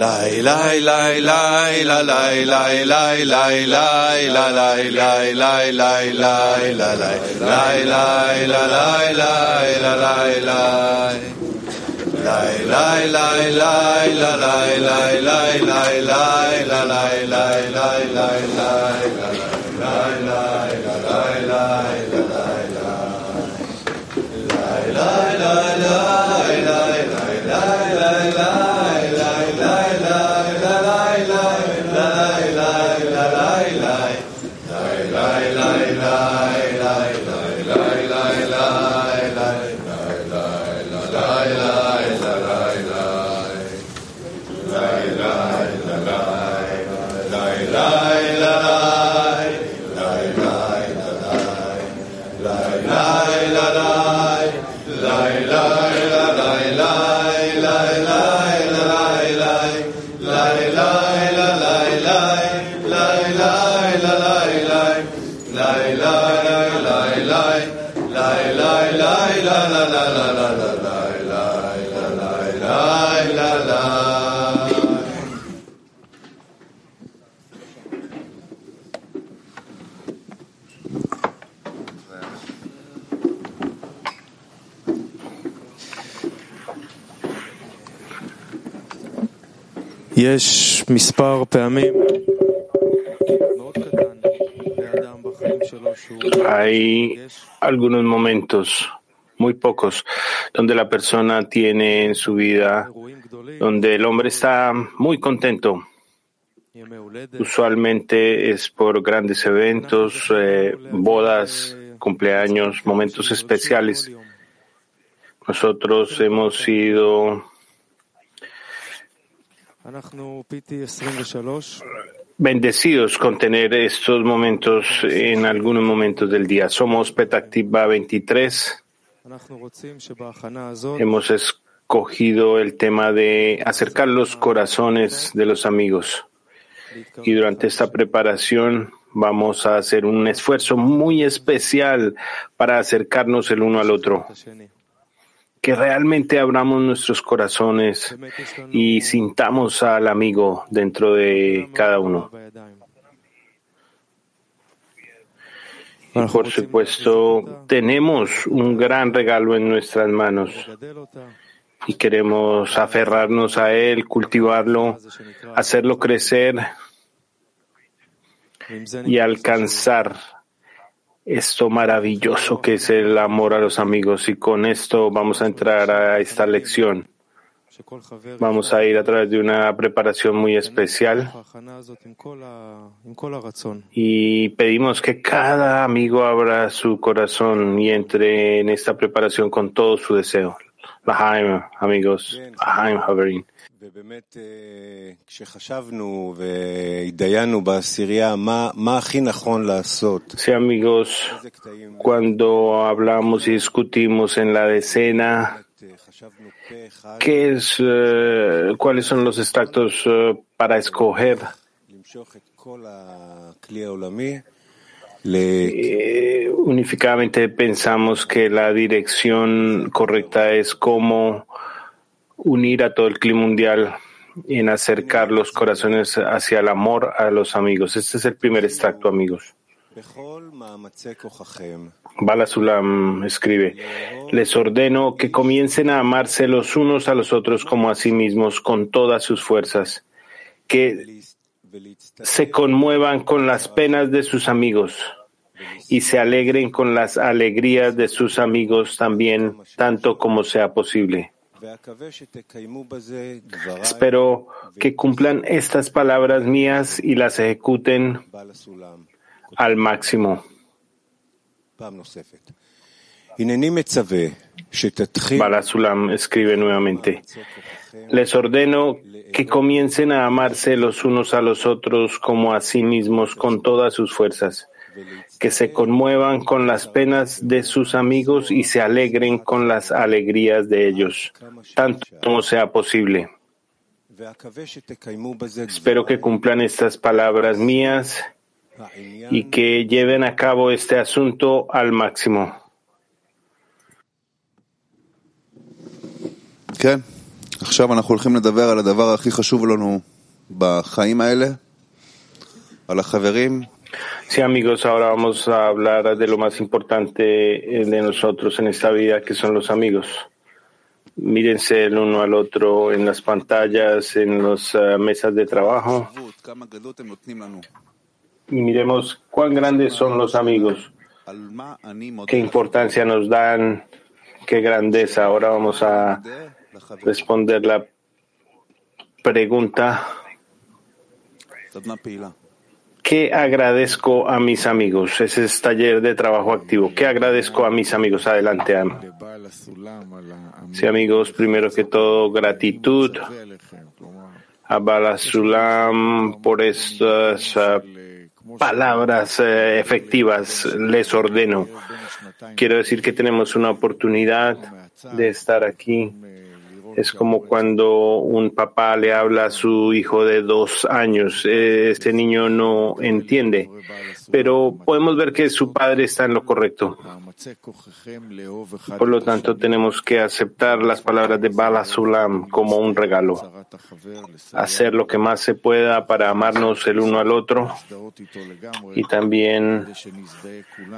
lay lay lay lay la lay lay lay lay lay la lay lay lay lay lay la lay lay lay la lay lay la lay lay lay lay lay lay la lay lay lay lay lay la lay lay lay lay lay La la la la la la la la I. יש מספר פעמים מאוד קטן לאדם בחיים שלו שהוא Hay algunos momentos, muy pocos, donde la persona tiene en su vida, אירועים גדולים, donde el hombre está muy contento. ימי הולדת, Usualmente es por grandes eventos, eh, bodas, cumpleaños, momentos especiales. כל יום. Nosotros hemos sido אנחנו PT 23, Bendecidos con tener estos momentos en algunos momentos del día. Somos Petactiva 23. Hemos escogido el tema de acercar los corazones de los amigos. Y durante esta preparación vamos a hacer un esfuerzo muy especial para acercarnos el uno al otro que realmente abramos nuestros corazones y sintamos al amigo dentro de cada uno. Por supuesto, tenemos un gran regalo en nuestras manos y queremos aferrarnos a él, cultivarlo, hacerlo crecer y alcanzar esto maravilloso que es el amor a los amigos. Y con esto vamos a entrar a esta lección. Vamos a ir a través de una preparación muy especial y pedimos que cada amigo abra su corazón y entre en esta preparación con todo su deseo. Bahaim, amigos, Bahaim Haverin. Sí, amigos, cuando hablamos y discutimos en la decena, ¿qué es, eh, ¿cuáles son los extractos eh, para escoger? Eh, unificadamente pensamos que la dirección correcta es cómo unir a todo el clima mundial en acercar los corazones hacia el amor a los amigos. Este es el primer extracto, amigos. Bala Sulam escribe, les ordeno que comiencen a amarse los unos a los otros como a sí mismos con todas sus fuerzas, que se conmuevan con las penas de sus amigos y se alegren con las alegrías de sus amigos también, tanto como sea posible. Espero que cumplan estas palabras mías y las ejecuten al máximo. Balasulam escribe nuevamente, les ordeno que comiencen a amarse los unos a los otros como a sí mismos con todas sus fuerzas, que se conmuevan con las penas de sus amigos y se alegren con las alegrías de ellos, tanto como sea posible. Espero que cumplan estas palabras mías y que lleven a cabo este asunto al máximo. כן, עכשיו אנחנו הולכים לדבר על הדבר הכי חשוב לנו בחיים האלה, על החברים. Sí, amigos, ahora vamos a hablar de lo más importante eh, de nosotros en esta vida, que son los amigos. Mírense el uno al otro en las pantallas, en las eh, mesas de trabajo כמה גדלות הם נותנים לנו. y miremos cuán grandes son los amigos, על מה אני מודה qué importancia nos dan, qué grandeza. Ahora vamos a לחברים. responder la pregunta. ¿Qué agradezco a mis amigos? Ese es taller de trabajo activo. ¿Qué agradezco a mis amigos? Adelante, Am. Sí, amigos, primero que todo, gratitud a Balasulam por estas ah, palabras eh, efectivas. Les ordeno. Quiero decir que tenemos una oportunidad de estar aquí es como cuando un papá le habla a su hijo de dos años. Este niño no entiende pero podemos ver que su padre está en lo correcto. Por lo tanto, tenemos que aceptar las palabras de Bala Sulam como un regalo, hacer lo que más se pueda para amarnos el uno al otro y también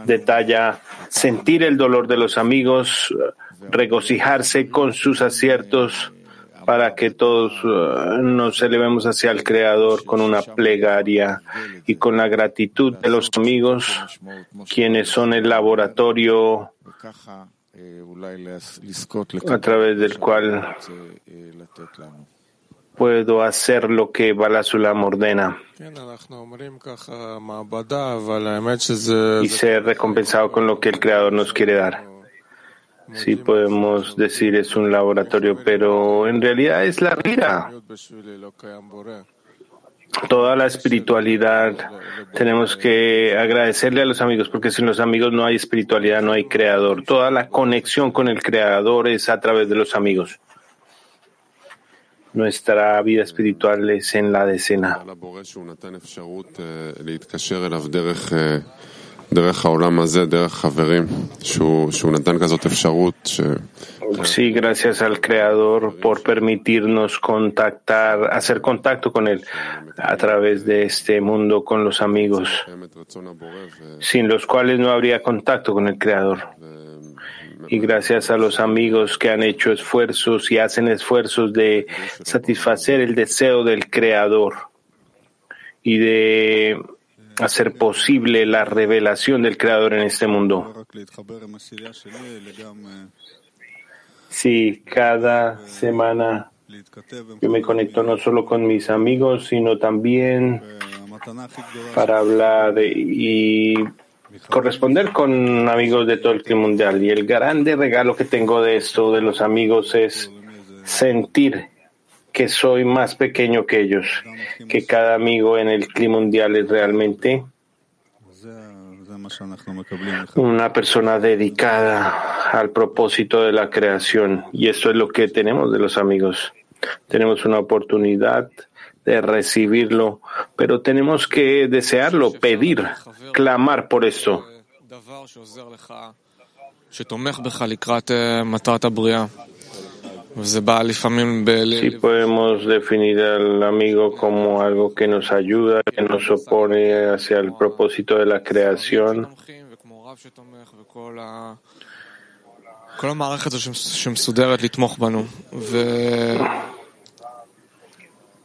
detalla sentir el dolor de los amigos, regocijarse con sus aciertos para que todos eh, nos elevemos hacia el Creador con una plegaria y con la gratitud de los amigos, quienes son el laboratorio a través del cual puedo hacer lo que Balasulam ordena y ser recompensado con lo que el Creador nos quiere dar sí podemos decir es un laboratorio, pero en realidad es la vida. Toda la espiritualidad tenemos que agradecerle a los amigos, porque sin los amigos no hay espiritualidad, no hay creador. Toda la conexión con el creador es a través de los amigos. Nuestra vida espiritual es en la decena. Sí, gracias al Creador por permitirnos contactar, hacer contacto con Él a través de este mundo con los amigos, sin los cuales no habría contacto con el Creador. Y gracias a los amigos que han hecho esfuerzos y hacen esfuerzos de satisfacer el deseo del Creador y de hacer posible la revelación del Creador en este mundo. Sí, cada semana yo me conecto no solo con mis amigos, sino también para hablar y corresponder con amigos de todo el clima mundial. Y el grande regalo que tengo de esto, de los amigos, es sentir que soy más pequeño que ellos, que cada amigo en el clima mundial es realmente una persona dedicada al propósito de la creación. Y esto es lo que tenemos de los amigos. Tenemos una oportunidad de recibirlo, pero tenemos que desearlo, pedir, clamar por esto. Si podemos definir al amigo como algo que nos ayuda, que nos opone hacia el propósito de la creación,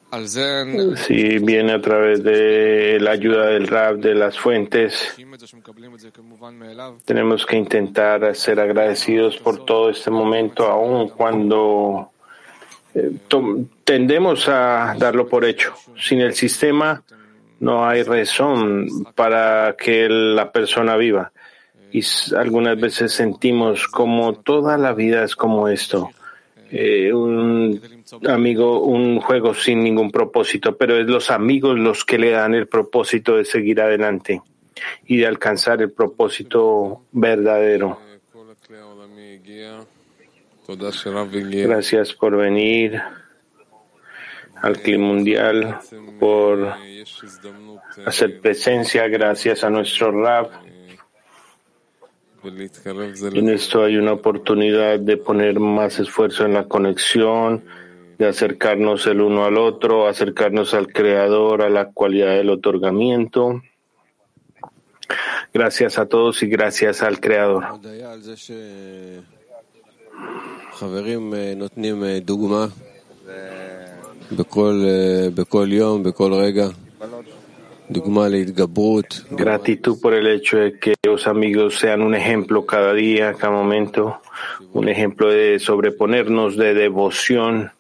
Mm. si viene a través de la ayuda del rap, de las fuentes, tenemos que intentar ser agradecidos por todo este momento, aun cuando eh, tendemos a darlo por hecho. Sin el sistema no hay razón para que la persona viva. Y algunas veces sentimos como toda la vida es como esto. Eh, un amigo un juego sin ningún propósito, pero es los amigos los que le dan el propósito de seguir adelante y de alcanzar el propósito verdadero. Gracias por venir al Clima Mundial, por hacer presencia, gracias a nuestro rap. En esto hay una oportunidad de poner más esfuerzo en la conexión, de acercarnos el uno al otro, acercarnos al Creador, a la cualidad del otorgamiento. Gracias a todos y gracias al Creador. Gratitud por el hecho de que los amigos sean un ejemplo cada día, cada momento, un ejemplo de sobreponernos de devoción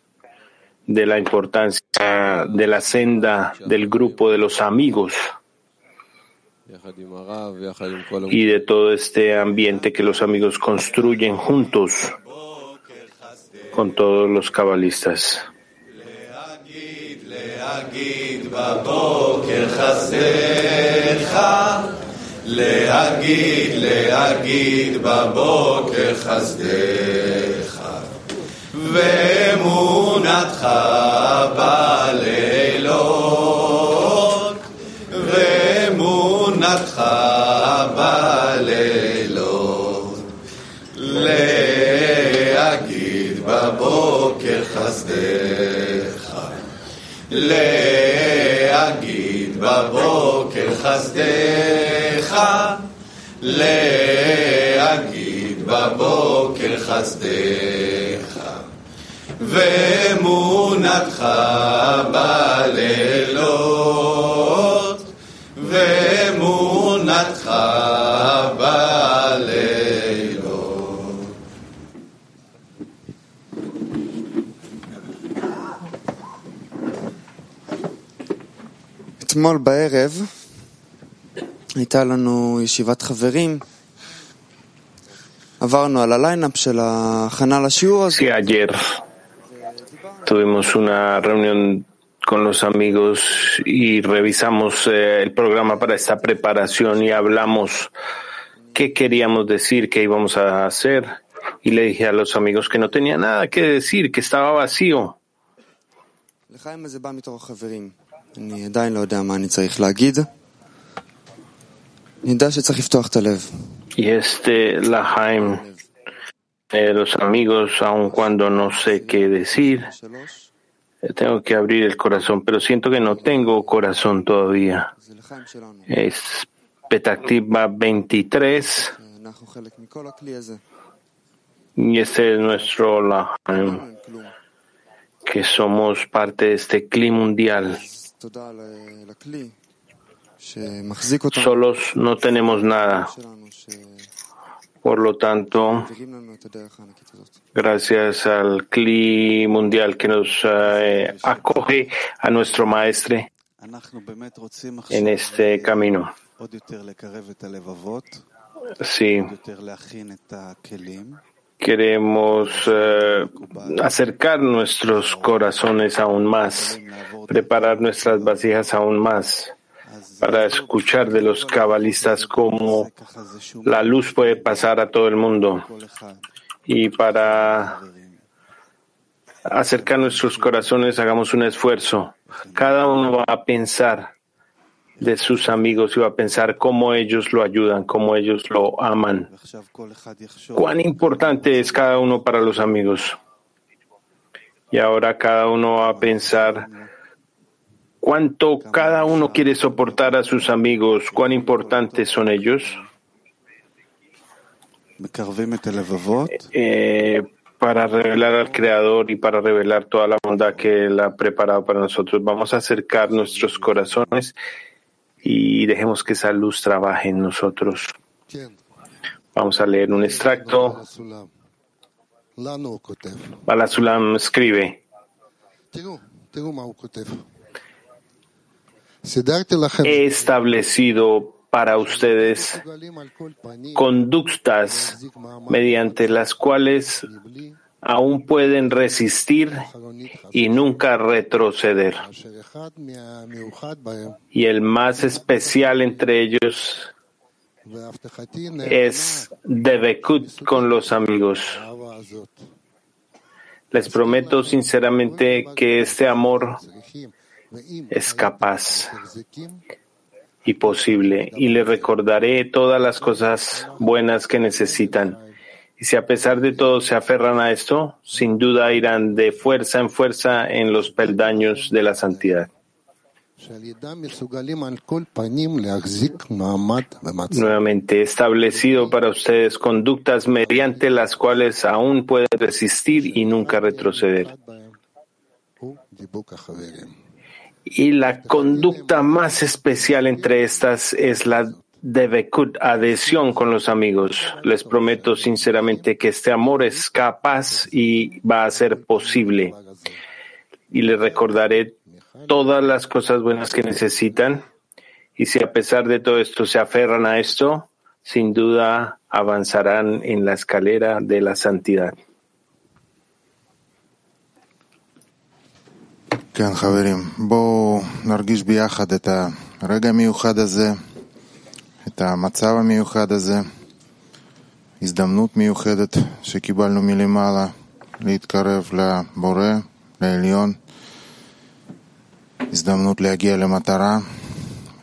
de la importancia de la senda del grupo de los amigos יחד עם הרב ויחד עם כל y de todo este ambiente que los amigos construyen juntos con todos los cabalistas. להגיד בבוקר חסדך, להגיד, להגיד בבוקר חסדך, ואמונתך בלילות, ואמונתך בלילות, להגיד בבוקר חסדך. להגיד בבוקר חסדך, להגיד בבוקר חסדך, ואמונתך בלילות, ואמונתך בלילות. אתמול בערב הייתה לנו ישיבת חברים. עברנו על הליינאפ של ההכנה לשיעור הזה. Sí, ayer tuvimos una reunión con los amigos y revisamos eh, el programa para esta preparación y hablamos qué queríamos decir, qué íbamos a hacer. Y le dije a los amigos que no tenía nada que decir, que estaba vacío. Y este Lahaim los amigos, aun cuando no sé qué decir, tengo que abrir el corazón, pero siento que no tengo corazón todavía. Es Petactiva 23. Y este es nuestro Lahan, que somos parte de este clima mundial. Solos no tenemos nada. Por lo tanto, gracias al CLI mundial que nos eh, acoge a nuestro maestre en este camino. Sí. Queremos eh, acercar nuestros corazones aún más, preparar nuestras vasijas aún más para escuchar de los cabalistas cómo la luz puede pasar a todo el mundo y para acercar nuestros corazones hagamos un esfuerzo. Cada uno va a pensar de sus amigos y va a pensar cómo ellos lo ayudan, cómo ellos lo aman. Cuán importante es cada uno para los amigos. Y ahora cada uno va a pensar cuánto cada uno quiere soportar a sus amigos, cuán importantes son ellos. Eh, para revelar al Creador y para revelar toda la bondad que Él ha preparado para nosotros. Vamos a acercar nuestros corazones y dejemos que esa luz trabaje en nosotros. Vamos a leer un extracto. Balasulam escribe he establecido para ustedes conductas mediante las cuales aún pueden resistir y nunca retroceder. Y el más especial entre ellos es Debekut con los amigos. Les prometo sinceramente que este amor es capaz y posible, y le recordaré todas las cosas buenas que necesitan. Y si a pesar de todo se aferran a esto, sin duda irán de fuerza en fuerza en los peldaños de la santidad. Nuevamente he establecido para ustedes conductas mediante las cuales aún pueden resistir y nunca retroceder. Y la conducta más especial entre estas es la devekut, adhesión con los amigos. Les prometo sinceramente que este amor es capaz y va a ser posible. Y les recordaré todas las cosas buenas que necesitan. Y si a pesar de todo esto se aferran a esto, sin duda avanzarán en la escalera de la santidad. כן, חברים, בואו נרגיש ביחד את הרגע המיוחד הזה, את המצב המיוחד הזה, הזדמנות מיוחדת שקיבלנו מלמעלה להתקרב לבורא, לעליון, הזדמנות להגיע למטרה,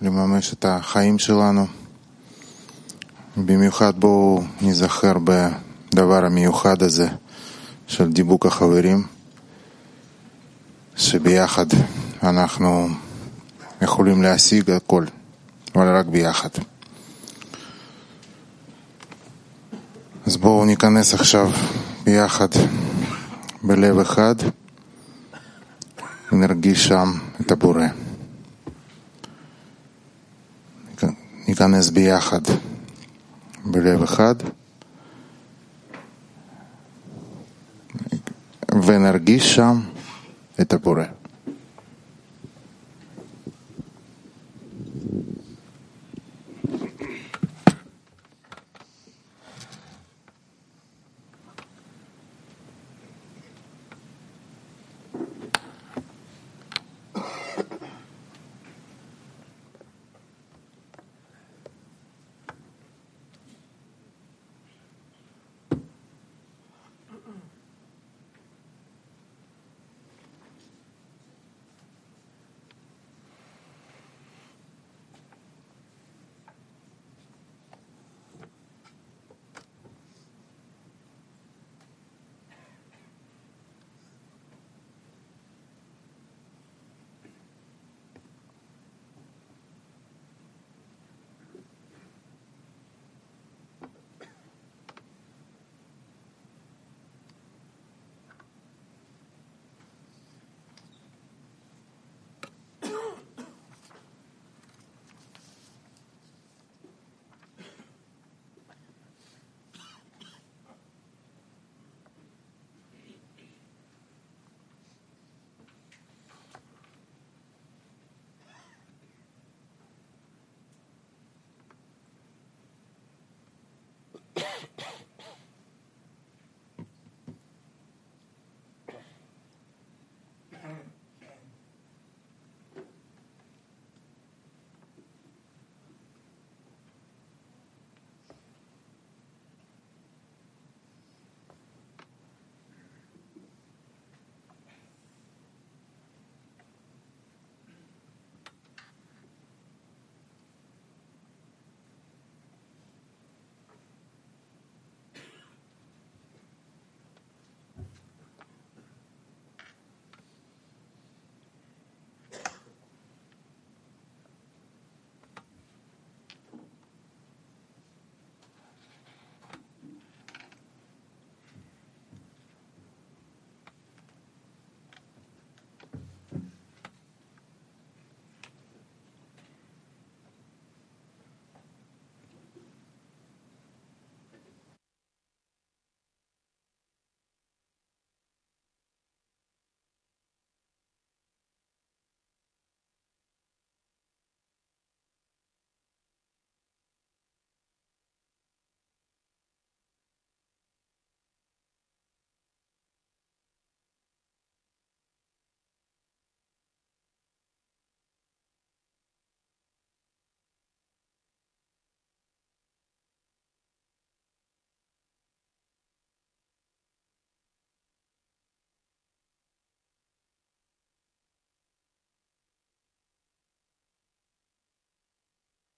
לממש את החיים שלנו. במיוחד בואו ניזכר בדבר המיוחד הזה של דיבוק החברים. שביחד אנחנו יכולים להשיג הכל, אבל רק ביחד. אז בואו ניכנס עכשיו ביחד בלב אחד ונרגיש שם את הבורא. ניכנס ביחד בלב אחד ונרגיש שם это Буре.